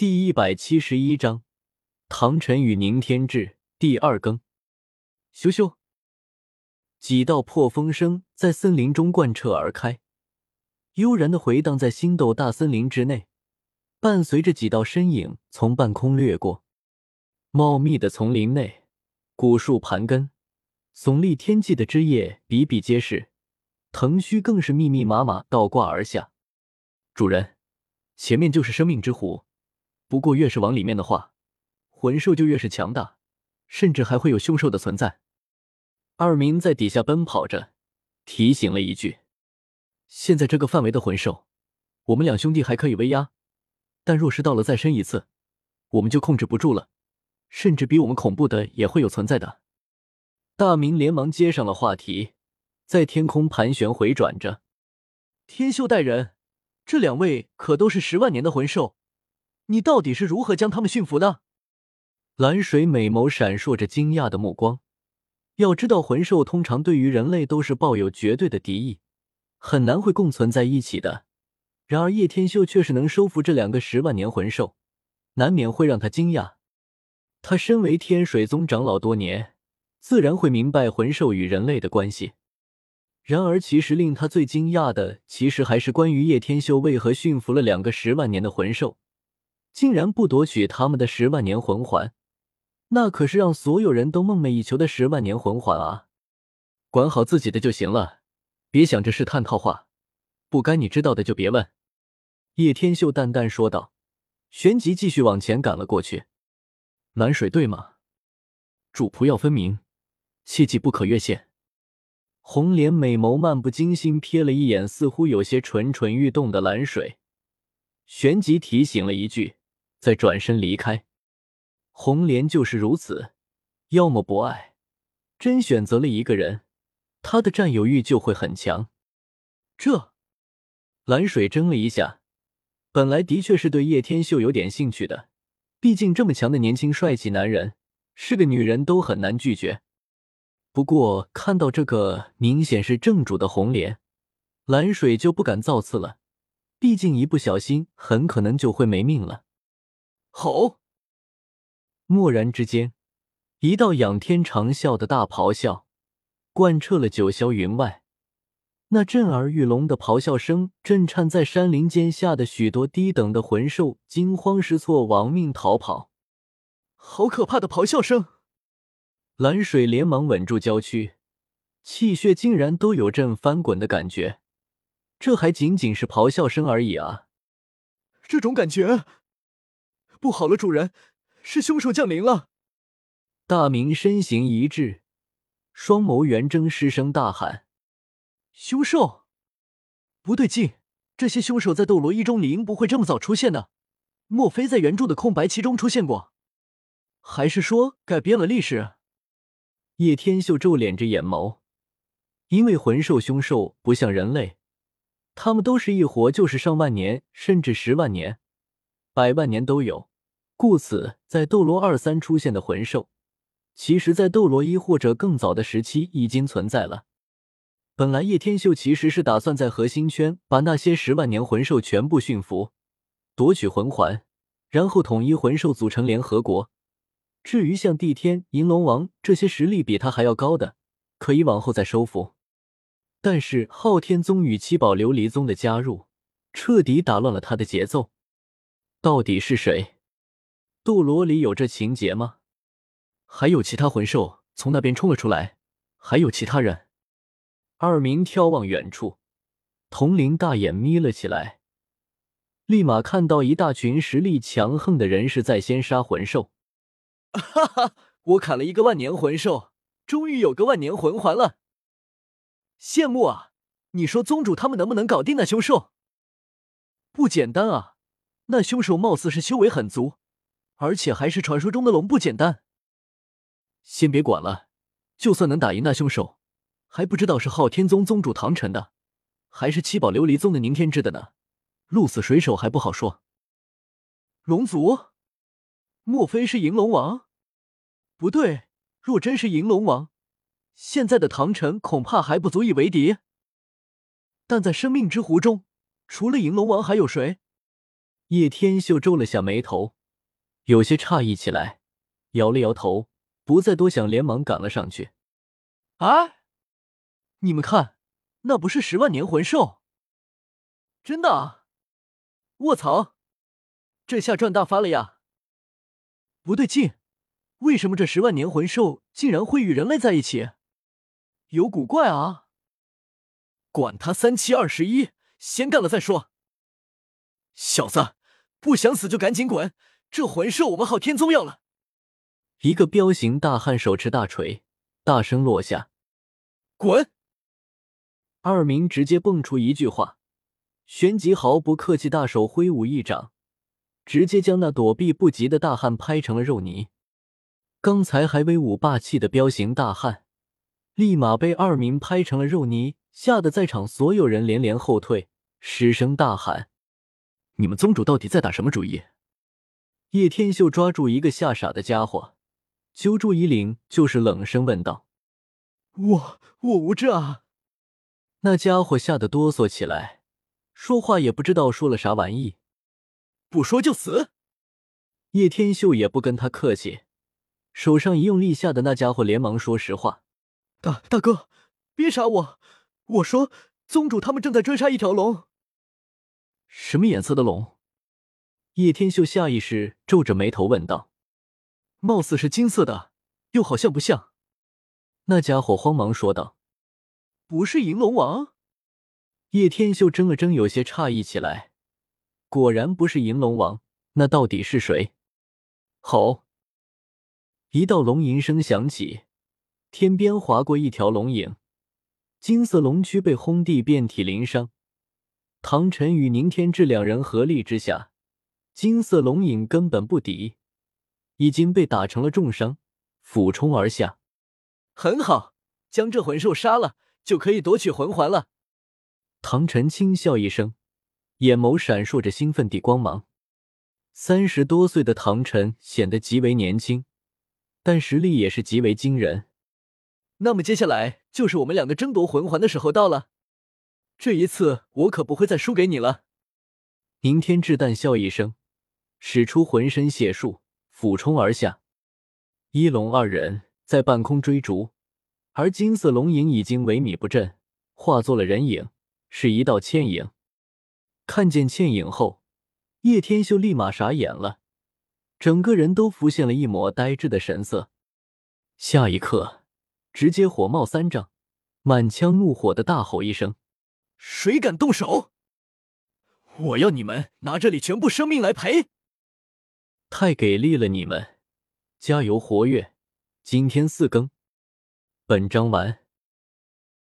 第一百七十一章，唐晨与宁天志第二更。咻咻，几道破风声在森林中贯彻而开，悠然的回荡在星斗大森林之内，伴随着几道身影从半空掠过。茂密的丛林内，古树盘根，耸立天际的枝叶比比皆是，藤须更是密密麻麻倒挂而下。主人，前面就是生命之湖。不过，越是往里面的话，魂兽就越是强大，甚至还会有凶兽的存在。二明在底下奔跑着，提醒了一句：“现在这个范围的魂兽，我们两兄弟还可以威压，但若是到了再深一次，我们就控制不住了，甚至比我们恐怖的也会有存在的。”大明连忙接上了话题，在天空盘旋回转着：“天秀带人，这两位可都是十万年的魂兽。”你到底是如何将他们驯服的？蓝水美眸闪烁着惊讶的目光。要知道，魂兽通常对于人类都是抱有绝对的敌意，很难会共存在一起的。然而叶天秀却是能收服这两个十万年魂兽，难免会让他惊讶。他身为天水宗长老多年，自然会明白魂兽与人类的关系。然而，其实令他最惊讶的，其实还是关于叶天秀为何驯服了两个十万年的魂兽。竟然不夺取他们的十万年魂环，那可是让所有人都梦寐以求的十万年魂环啊！管好自己的就行了，别想着试探套话，不该你知道的就别问。”叶天秀淡淡说道。旋即继续往前赶了过去。南水对吗？主仆要分明，切记不可越线。红莲美眸漫不经心瞥了一眼，似乎有些蠢蠢欲动的蓝水，旋即提醒了一句。再转身离开，红莲就是如此，要么不爱，真选择了一个人，他的占有欲就会很强。这蓝水怔了一下，本来的确是对叶天秀有点兴趣的，毕竟这么强的年轻帅气男人，是个女人都很难拒绝。不过看到这个明显是正主的红莲，蓝水就不敢造次了，毕竟一不小心很可能就会没命了。吼！蓦然之间，一道仰天长啸的大咆哮贯彻了九霄云外。那震耳欲聋的咆哮声震颤在山林间吓得许多低等的魂兽惊慌失措，亡命逃跑。好可怕的咆哮声！蓝水连忙稳住娇躯，气血竟然都有阵翻滚的感觉。这还仅仅是咆哮声而已啊！这种感觉。不好了，主人，是凶兽降临了！大明身形一滞，双眸圆睁，失声大喊：“凶兽！不对劲，这些凶手在斗罗一中理应不会这么早出现的，莫非在原著的空白期中出现过？还是说改变了历史？”叶天秀皱敛着眼眸，因为魂兽、凶兽不像人类，他们都是一活就是上万年，甚至十万年、百万年都有。故此，在斗罗二三出现的魂兽，其实，在斗罗一或者更早的时期已经存在了。本来叶天秀其实是打算在核心圈把那些十万年魂兽全部驯服，夺取魂环，然后统一魂兽组成联合国。至于像帝天、银龙王这些实力比他还要高的，可以往后再收服。但是昊天宗与七宝琉璃宗的加入，彻底打乱了他的节奏。到底是谁？斗罗里有这情节吗？还有其他魂兽从那边冲了出来，还有其他人。二明眺望远处，铜铃大眼眯了起来，立马看到一大群实力强横的人士在先杀魂兽。哈哈，我砍了一个万年魂兽，终于有个万年魂环了，羡慕啊！你说宗主他们能不能搞定那凶兽？不简单啊，那凶兽貌似是修为很足。而且还是传说中的龙，不简单。先别管了，就算能打赢那凶手，还不知道是昊天宗宗主唐晨的，还是七宝琉璃宗的宁天志的呢。鹿死谁手还不好说。龙族？莫非是银龙王？不对，若真是银龙王，现在的唐晨恐怕还不足以为敌。但在生命之湖中，除了银龙王，还有谁？叶天秀皱了下眉头，有些诧异起来，摇了摇头，不再多想，连忙赶了上去。啊，你们看，那不是十万年魂兽？真的啊！卧槽，这下赚大发了呀！不对劲，为什么这十万年魂兽竟然会与人类在一起？有古怪啊！管他三七二十一，先干了再说。小子，不想死就赶紧滚！这魂兽我们昊天宗要了。一个彪形大汉手持大锤，大声落下：“滚！”二明直接蹦出一句话，旋即毫不客气，大手挥舞一掌。直接将那躲避不及的大汉拍成了肉泥。刚才还威武霸气的彪形大汉，立马被二明拍成了肉泥，吓得在场所有人连连后退，失声大喊：“你们宗主到底在打什么主意？”叶天秀抓住一个吓傻的家伙，揪住衣领，就是冷声问道：“我我无知啊！”那家伙吓得哆嗦起来，说话也不知道说了啥玩意。不说就死！叶天秀也不跟他客气，手上一用力，吓得那家伙连忙说实话：“大大哥，别杀我！我说，宗主他们正在追杀一条龙。什么颜色的龙？”叶天秀下意识皱着眉头问道：“貌似是金色的，又好像不像。”那家伙慌忙说道：“不是银龙王？”叶天秀怔了怔，有些诧异起来。果然不是银龙王，那到底是谁？吼！一道龙吟声响起，天边划过一条龙影，金色龙躯被轰地遍体鳞伤。唐晨与宁天志两人合力之下，金色龙影根本不敌，已经被打成了重伤，俯冲而下。很好，将这魂兽杀了，就可以夺取魂环了。唐晨轻笑一声。眼眸闪烁着兴奋的光芒。三十多岁的唐晨显得极为年轻，但实力也是极为惊人。那么接下来就是我们两个争夺魂环的时候到了。这一次我可不会再输给你了。宁天志淡笑一声，使出浑身解数，俯冲而下。一龙二人在半空追逐，而金色龙影已经萎靡不振，化作了人影，是一道倩影。看见倩影后，叶天秀立马傻眼了，整个人都浮现了一抹呆滞的神色。下一刻，直接火冒三丈，满腔怒火的大吼一声：“谁敢动手？我要你们拿这里全部生命来赔！”太给力了，你们加油活跃！今天四更，本章完。